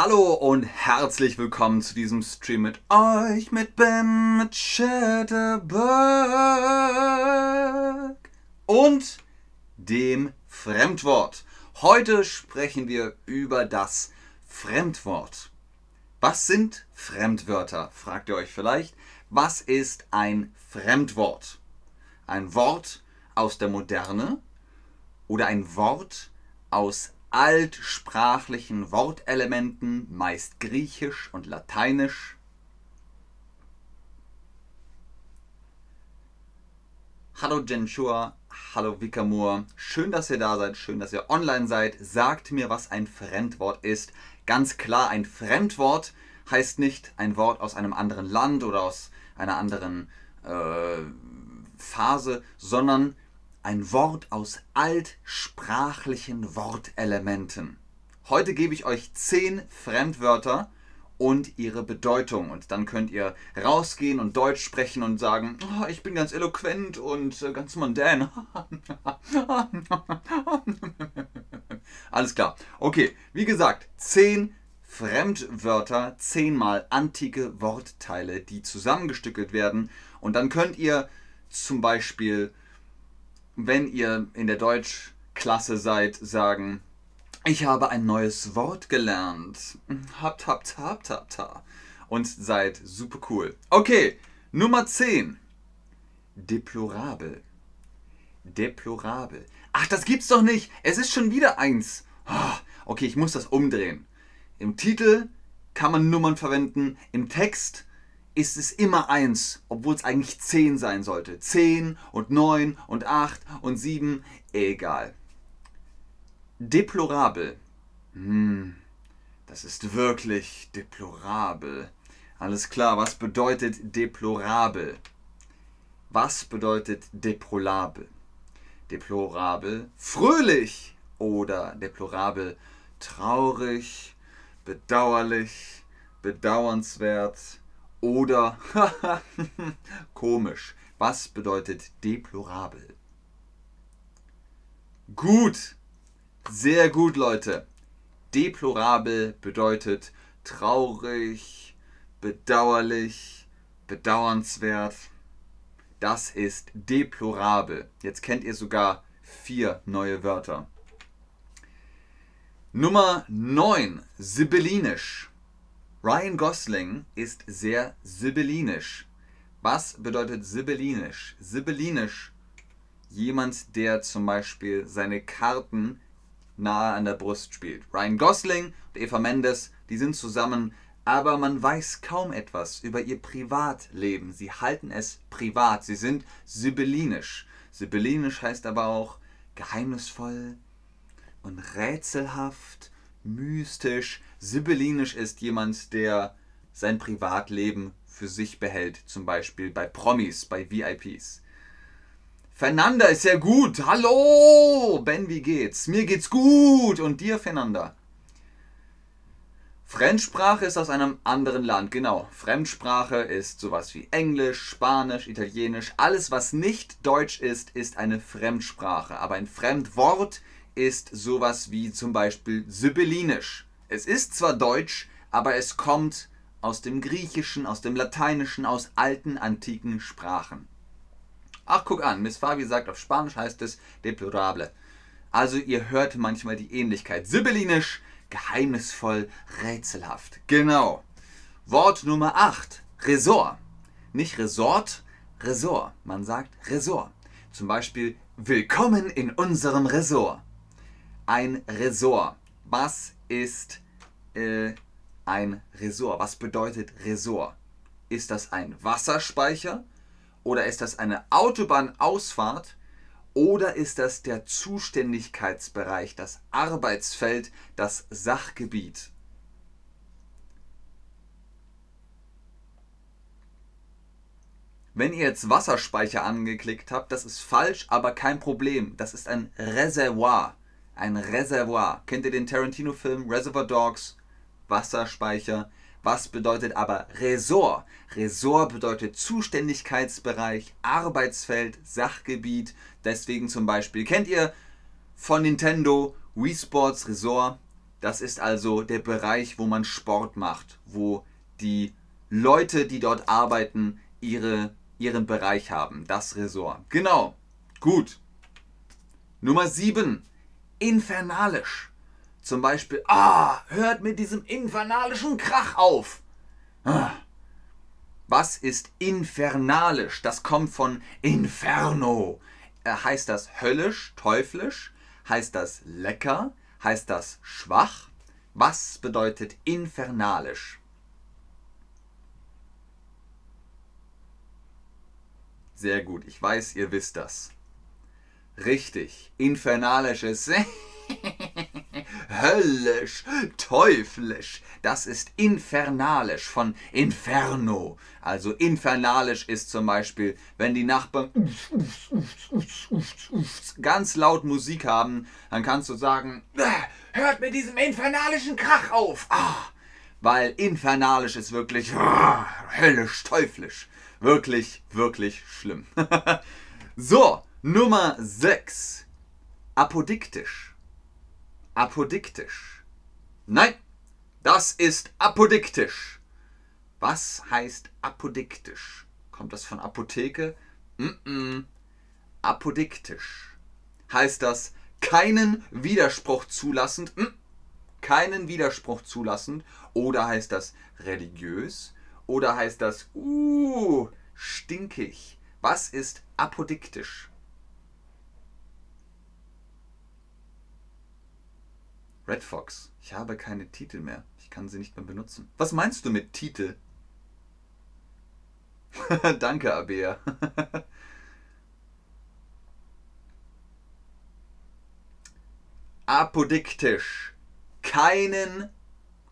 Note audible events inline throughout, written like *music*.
Hallo und herzlich willkommen zu diesem Stream mit euch, mit Ben, mit Chatterberg und dem Fremdwort. Heute sprechen wir über das Fremdwort. Was sind Fremdwörter? fragt ihr euch vielleicht. Was ist ein Fremdwort? Ein Wort aus der Moderne oder ein Wort aus altsprachlichen Wortelementen, meist griechisch und lateinisch. Hallo Jenshua, hallo Vikamur, schön, dass ihr da seid, schön, dass ihr online seid. Sagt mir, was ein Fremdwort ist. Ganz klar, ein Fremdwort heißt nicht ein Wort aus einem anderen Land oder aus einer anderen äh, Phase, sondern ein Wort aus altsprachlichen Wortelementen. Heute gebe ich euch zehn Fremdwörter und ihre Bedeutung. Und dann könnt ihr rausgehen und Deutsch sprechen und sagen, oh, ich bin ganz eloquent und äh, ganz mondän. *laughs* Alles klar. Okay, wie gesagt, zehn Fremdwörter, zehnmal antike Wortteile, die zusammengestückelt werden. Und dann könnt ihr zum Beispiel wenn ihr in der Deutschklasse seid, sagen, ich habe ein neues Wort gelernt. Habt, habt, habt, habt, habt. Und seid super cool. Okay, Nummer 10. Deplorabel. Deplorabel. Ach, das gibt's doch nicht. Es ist schon wieder eins. Ah, okay, ich muss das umdrehen. Im Titel kann man Nummern verwenden. Im Text ist es immer 1, obwohl es eigentlich 10 sein sollte. 10 und 9 und 8 und 7, egal. Deplorabel. Hm, das ist wirklich deplorabel. Alles klar, was bedeutet deplorabel? Was bedeutet deplorabel? Deplorabel fröhlich oder deplorabel traurig, bedauerlich, bedauernswert, oder *laughs* komisch. Was bedeutet deplorabel? Gut. Sehr gut, Leute. Deplorabel bedeutet traurig, bedauerlich, bedauernswert. Das ist deplorabel. Jetzt kennt ihr sogar vier neue Wörter. Nummer 9. Sibyllinisch. Ryan Gosling ist sehr sibyllinisch. Was bedeutet sibyllinisch? Sibyllinisch, jemand, der zum Beispiel seine Karten nahe an der Brust spielt. Ryan Gosling und Eva Mendes, die sind zusammen, aber man weiß kaum etwas über ihr Privatleben. Sie halten es privat. Sie sind sibyllinisch. Sibyllinisch heißt aber auch geheimnisvoll und rätselhaft mystisch. Sibyllinisch ist jemand, der sein Privatleben für sich behält, zum Beispiel bei Promis, bei VIPs. Fernanda ist sehr gut. Hallo, Ben, wie geht's? Mir geht's gut. Und dir, Fernanda? Fremdsprache ist aus einem anderen Land, genau. Fremdsprache ist sowas wie Englisch, Spanisch, Italienisch. Alles, was nicht Deutsch ist, ist eine Fremdsprache. Aber ein Fremdwort ist sowas wie zum Beispiel Sibyllinisch. Es ist zwar Deutsch, aber es kommt aus dem Griechischen, aus dem Lateinischen, aus alten, antiken Sprachen. Ach, guck an, Miss Fabi sagt, auf Spanisch heißt es deplorable. Also ihr hört manchmal die Ähnlichkeit. Sibyllinisch, geheimnisvoll, rätselhaft. Genau. Wort Nummer 8. Resort. Nicht Resort, Resort. Man sagt Resort. Zum Beispiel Willkommen in unserem Resort ein Resort. Was ist äh, ein Resort? Was bedeutet Resort? Ist das ein Wasserspeicher oder ist das eine Autobahnausfahrt oder ist das der Zuständigkeitsbereich, das Arbeitsfeld, das Sachgebiet? Wenn ihr jetzt Wasserspeicher angeklickt habt, das ist falsch, aber kein Problem. Das ist ein Reservoir ein Reservoir. Kennt ihr den Tarantino-Film Reservoir Dogs? Wasserspeicher. Was bedeutet aber Resort? Resort bedeutet Zuständigkeitsbereich, Arbeitsfeld, Sachgebiet. Deswegen zum Beispiel, kennt ihr von Nintendo Wii Sports Resort? Das ist also der Bereich, wo man Sport macht, wo die Leute, die dort arbeiten, ihre, ihren Bereich haben. Das Resort. Genau. Gut. Nummer 7. Infernalisch. Zum Beispiel, ah, hört mit diesem infernalischen Krach auf. Ah. Was ist infernalisch? Das kommt von Inferno. Äh, heißt das höllisch, teuflisch? Heißt das lecker? Heißt das schwach? Was bedeutet infernalisch? Sehr gut, ich weiß, ihr wisst das. Richtig, infernalisch ist *laughs* höllisch, teuflisch. Das ist infernalisch von Inferno. Also infernalisch ist zum Beispiel, wenn die Nachbarn ganz laut Musik haben, dann kannst du sagen, hört mit diesem infernalischen Krach auf. Ah, weil infernalisch ist wirklich höllisch, teuflisch. Wirklich, wirklich schlimm. *laughs* so, Nummer 6. Apodiktisch apodiktisch. Nein, das ist apodiktisch. Was heißt apodiktisch? Kommt das von Apotheke? Mm -mm. Apodiktisch. Heißt das keinen Widerspruch zulassend? Mm. Keinen Widerspruch zulassend? Oder heißt das religiös? Oder heißt das, uh, stinkig? Was ist apodiktisch? Red Fox, ich habe keine Titel mehr. Ich kann sie nicht mehr benutzen. Was meinst du mit Titel? *laughs* Danke, Abea. *laughs* Apodiktisch. Keinen,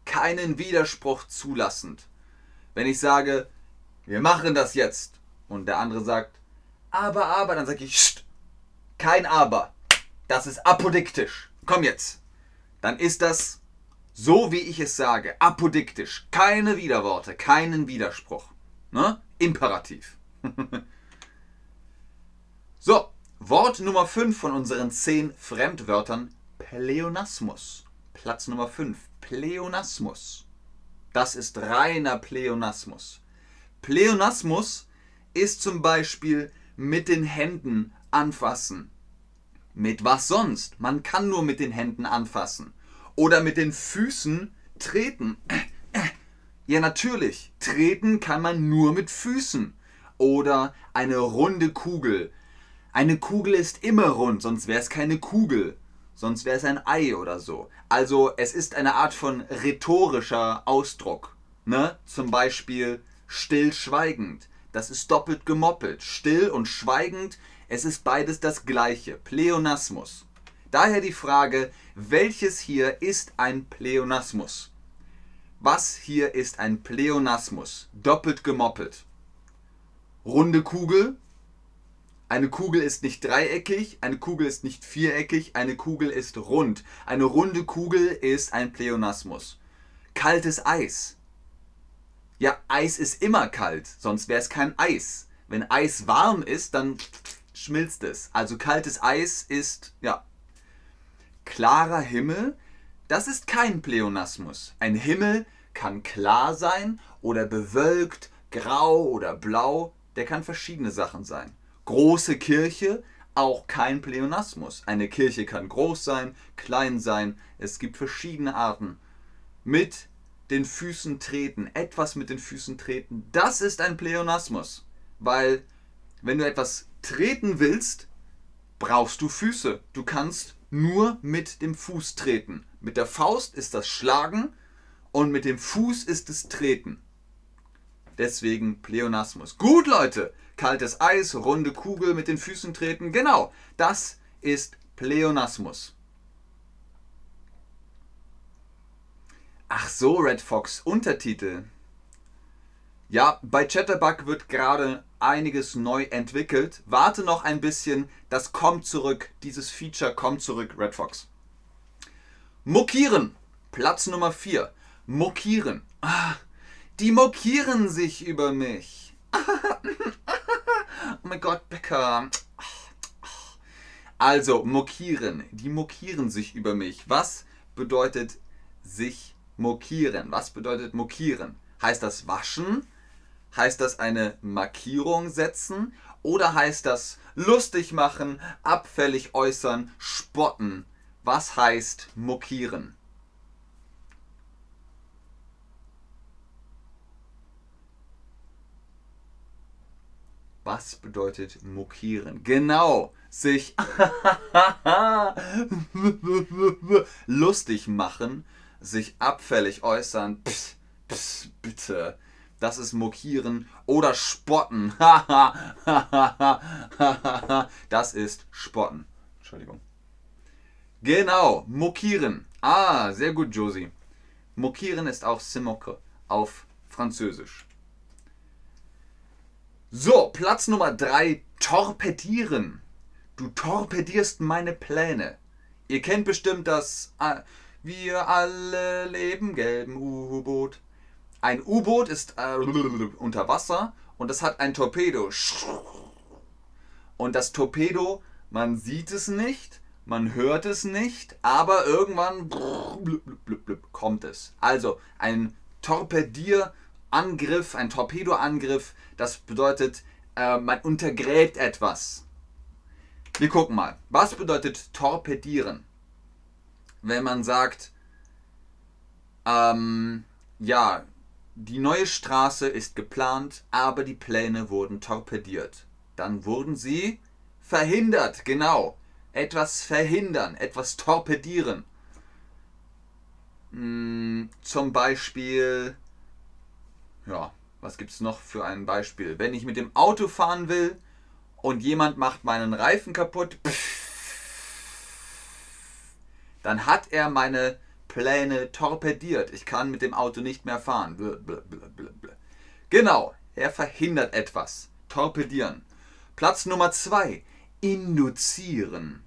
keinen Widerspruch zulassend. Wenn ich sage, wir machen das jetzt und der andere sagt, aber, aber, dann sage ich, Sst, kein aber. Das ist apodiktisch. Komm jetzt dann ist das so, wie ich es sage, apodiktisch. Keine Widerworte, keinen Widerspruch. Ne? Imperativ. *laughs* so, Wort Nummer 5 von unseren 10 Fremdwörtern, Pleonasmus. Platz Nummer 5, Pleonasmus. Das ist reiner Pleonasmus. Pleonasmus ist zum Beispiel mit den Händen anfassen, mit was sonst? Man kann nur mit den Händen anfassen. Oder mit den Füßen treten. Ja, natürlich. Treten kann man nur mit Füßen. Oder eine runde Kugel. Eine Kugel ist immer rund, sonst wäre es keine Kugel. Sonst wäre es ein Ei oder so. Also es ist eine Art von rhetorischer Ausdruck. Ne? Zum Beispiel stillschweigend. Das ist doppelt gemoppelt. Still und schweigend es ist beides das gleiche, Pleonasmus. Daher die Frage, welches hier ist ein Pleonasmus? Was hier ist ein Pleonasmus? Doppelt gemoppelt. Runde Kugel. Eine Kugel ist nicht dreieckig, eine Kugel ist nicht viereckig, eine Kugel ist rund. Eine runde Kugel ist ein Pleonasmus. Kaltes Eis. Ja, Eis ist immer kalt, sonst wäre es kein Eis. Wenn Eis warm ist, dann schmilzt es. Also kaltes Eis ist, ja, klarer Himmel. Das ist kein Pleonasmus. Ein Himmel kann klar sein oder bewölkt, grau oder blau. Der kann verschiedene Sachen sein. Große Kirche, auch kein Pleonasmus. Eine Kirche kann groß sein, klein sein. Es gibt verschiedene Arten. Mit den Füßen treten, etwas mit den Füßen treten, das ist ein Pleonasmus. Weil, wenn du etwas treten willst, brauchst du Füße. Du kannst nur mit dem Fuß treten. Mit der Faust ist das Schlagen und mit dem Fuß ist es Treten. Deswegen Pleonasmus. Gut, Leute. Kaltes Eis, runde Kugel mit den Füßen treten. Genau, das ist Pleonasmus. Ach so, Red Fox, Untertitel. Ja, bei Chatterbug wird gerade einiges neu entwickelt. Warte noch ein bisschen, das kommt zurück. Dieses Feature kommt zurück, Red Fox. Mokieren, Platz Nummer 4. Mokieren. Ah, die mokieren sich über mich. *laughs* oh mein Gott, Becker. Also, mokieren. Die mokieren sich über mich. Was bedeutet sich mokieren. Was bedeutet mokieren? Heißt das waschen? Heißt das eine Markierung setzen? Oder heißt das lustig machen, abfällig äußern, spotten? Was heißt mokieren? Was bedeutet mokieren? Genau, sich *laughs* lustig machen, sich abfällig äußern. Psst, psst, bitte. Das ist mokieren oder spotten. *laughs* das ist spotten. Entschuldigung. Genau, mokieren. Ah, sehr gut, Josie. Mokieren ist auch Simoke auf Französisch. So, Platz Nummer 3, torpedieren. Du torpedierst meine Pläne. Ihr kennt bestimmt das äh, Wir alle leben gelben U-Boot. Ein U-Boot ist äh, unter Wasser und es hat ein Torpedo. Und das Torpedo, man sieht es nicht, man hört es nicht, aber irgendwann kommt es. Also ein Torpedierangriff, ein Torpedoangriff das bedeutet, äh, man untergräbt etwas. Wir gucken mal. Was bedeutet torpedieren? Wenn man sagt, ähm, ja, die neue Straße ist geplant, aber die Pläne wurden torpediert. Dann wurden sie verhindert, genau. Etwas verhindern, etwas torpedieren. Hm, zum Beispiel, ja, was gibt es noch für ein Beispiel? Wenn ich mit dem Auto fahren will und jemand macht meinen Reifen kaputt, dann hat er meine Pläne torpediert. Ich kann mit dem Auto nicht mehr fahren. Genau, er verhindert etwas. Torpedieren. Platz Nummer zwei. Induzieren.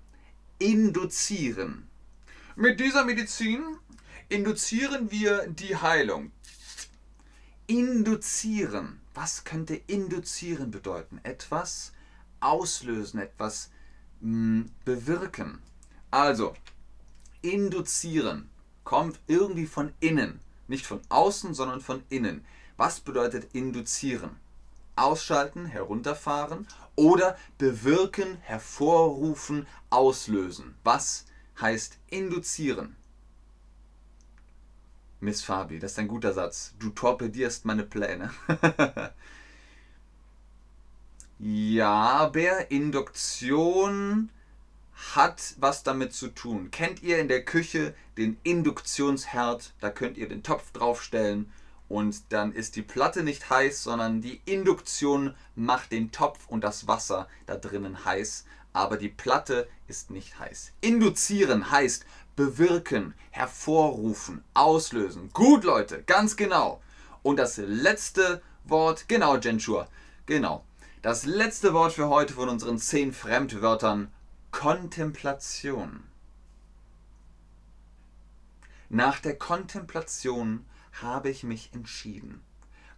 Induzieren. Mit dieser Medizin induzieren wir die Heilung. Induzieren. Was könnte induzieren bedeuten? Etwas auslösen, etwas mh, hm, bewirken. Also, induzieren kommt irgendwie von innen. Nicht von außen, sondern von innen. Was bedeutet induzieren? Ausschalten, herunterfahren oder bewirken, hervorrufen, auslösen. Was heißt induzieren? Miss Fabi, das ist ein guter Satz. Du torpedierst meine Pläne. *laughs* ja, aber Induktion hat was damit zu tun. Kennt ihr in der Küche den Induktionsherd? Da könnt ihr den Topf draufstellen und dann ist die Platte nicht heiß, sondern die Induktion macht den Topf und das Wasser da drinnen heiß, aber die Platte ist nicht heiß. Induzieren heißt bewirken, hervorrufen, auslösen. Gut, Leute, ganz genau. Und das letzte Wort, genau, Jenshur, genau. Das letzte Wort für heute von unseren zehn Fremdwörtern, Kontemplation. Nach der Kontemplation habe ich mich entschieden.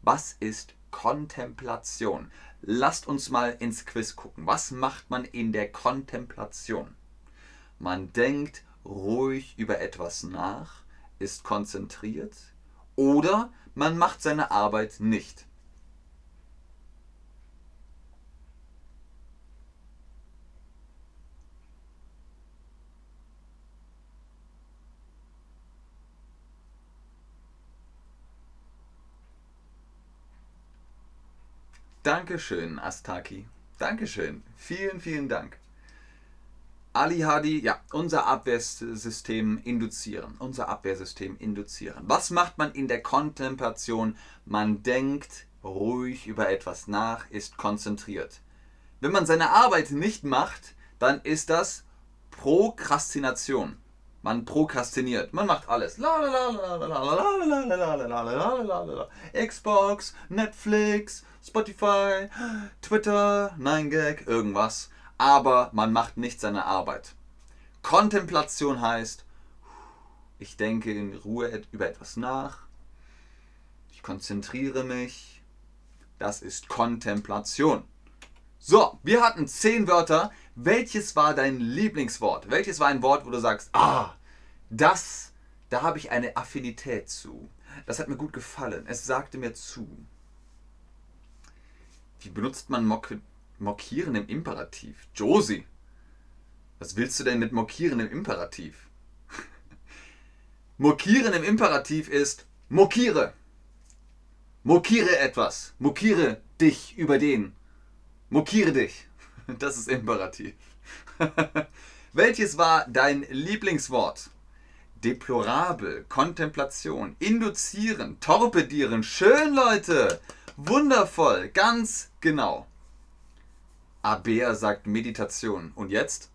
Was ist Kontemplation? Lasst uns mal ins Quiz gucken. Was macht man in der Kontemplation? Man denkt ruhig über etwas nach, ist konzentriert oder man macht seine Arbeit nicht. Dankeschön, Astaki. Dankeschön. Vielen, vielen Dank. Ali Hadi, ja, unser Abwehrsystem induzieren. Unser Abwehrsystem induzieren. Was macht man in der Kontemplation? Man denkt ruhig über etwas nach, ist konzentriert. Wenn man seine Arbeit nicht macht, dann ist das Prokrastination. Man prokrastiniert. Man macht alles. Xbox, Netflix, Spotify, Twitter, 9gag, irgendwas aber man macht nicht seine Arbeit. Kontemplation heißt, ich denke in Ruhe über etwas nach, ich konzentriere mich. Das ist Kontemplation. So, wir hatten zehn Wörter. Welches war dein Lieblingswort? Welches war ein Wort, wo du sagst, ah, das, Da habe ich eine Affinität zu. Das hat mir gut gefallen. Es sagte mir zu. Wie benutzt man Mock Mockieren im Imperativ? Josie, was willst du denn mit Mockieren im Imperativ? *laughs* Mokieren im Imperativ ist mokiere. Mokiere etwas. Mokiere dich über den. Mokiere dich. Das ist Imperativ. *laughs* Welches war dein Lieblingswort? Deplorabel, Kontemplation, induzieren, torpedieren. Schön, Leute. Wundervoll, ganz genau. Abea sagt Meditation. Und jetzt?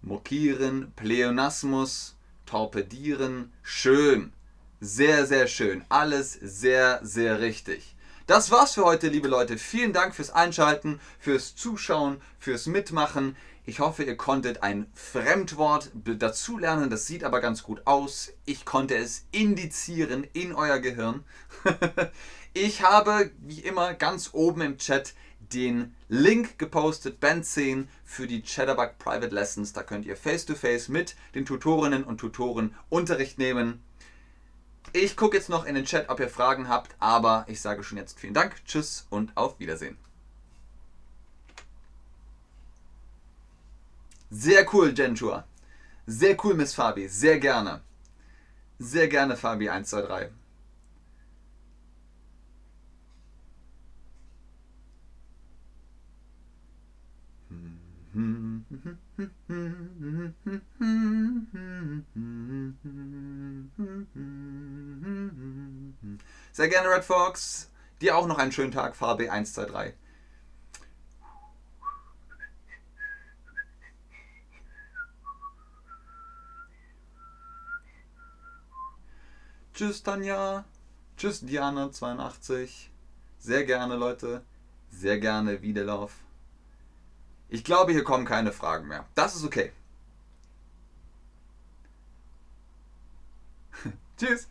Mokieren, Pleonasmus, torpedieren. Schön. Sehr, sehr schön. Alles sehr, sehr richtig. Das war's für heute, liebe Leute. Vielen Dank fürs Einschalten, fürs Zuschauen, fürs Mitmachen. Ich hoffe, ihr konntet ein Fremdwort dazulernen. Das sieht aber ganz gut aus. Ich konnte es indizieren in euer Gehirn. *laughs* ich habe, wie immer, ganz oben im Chat den Link gepostet, Band 10 für die Chatterbug Private Lessons. Da könnt ihr face-to-face -face mit den Tutorinnen und Tutoren Unterricht nehmen. Ich gucke jetzt noch in den Chat, ob ihr Fragen habt, aber ich sage schon jetzt vielen Dank, tschüss und auf Wiedersehen. Sehr cool, Gentua. Sehr cool, Miss Fabi. Sehr gerne. Sehr gerne, Fabi 123. Sehr gerne, Red Fox. Dir auch noch einen schönen Tag, Farbe 123. Tschüss, Tanja. Tschüss, Diana82. Sehr gerne, Leute. Sehr gerne, Wiederlauf. Ich glaube, hier kommen keine Fragen mehr. Das ist okay. *laughs* Tschüss.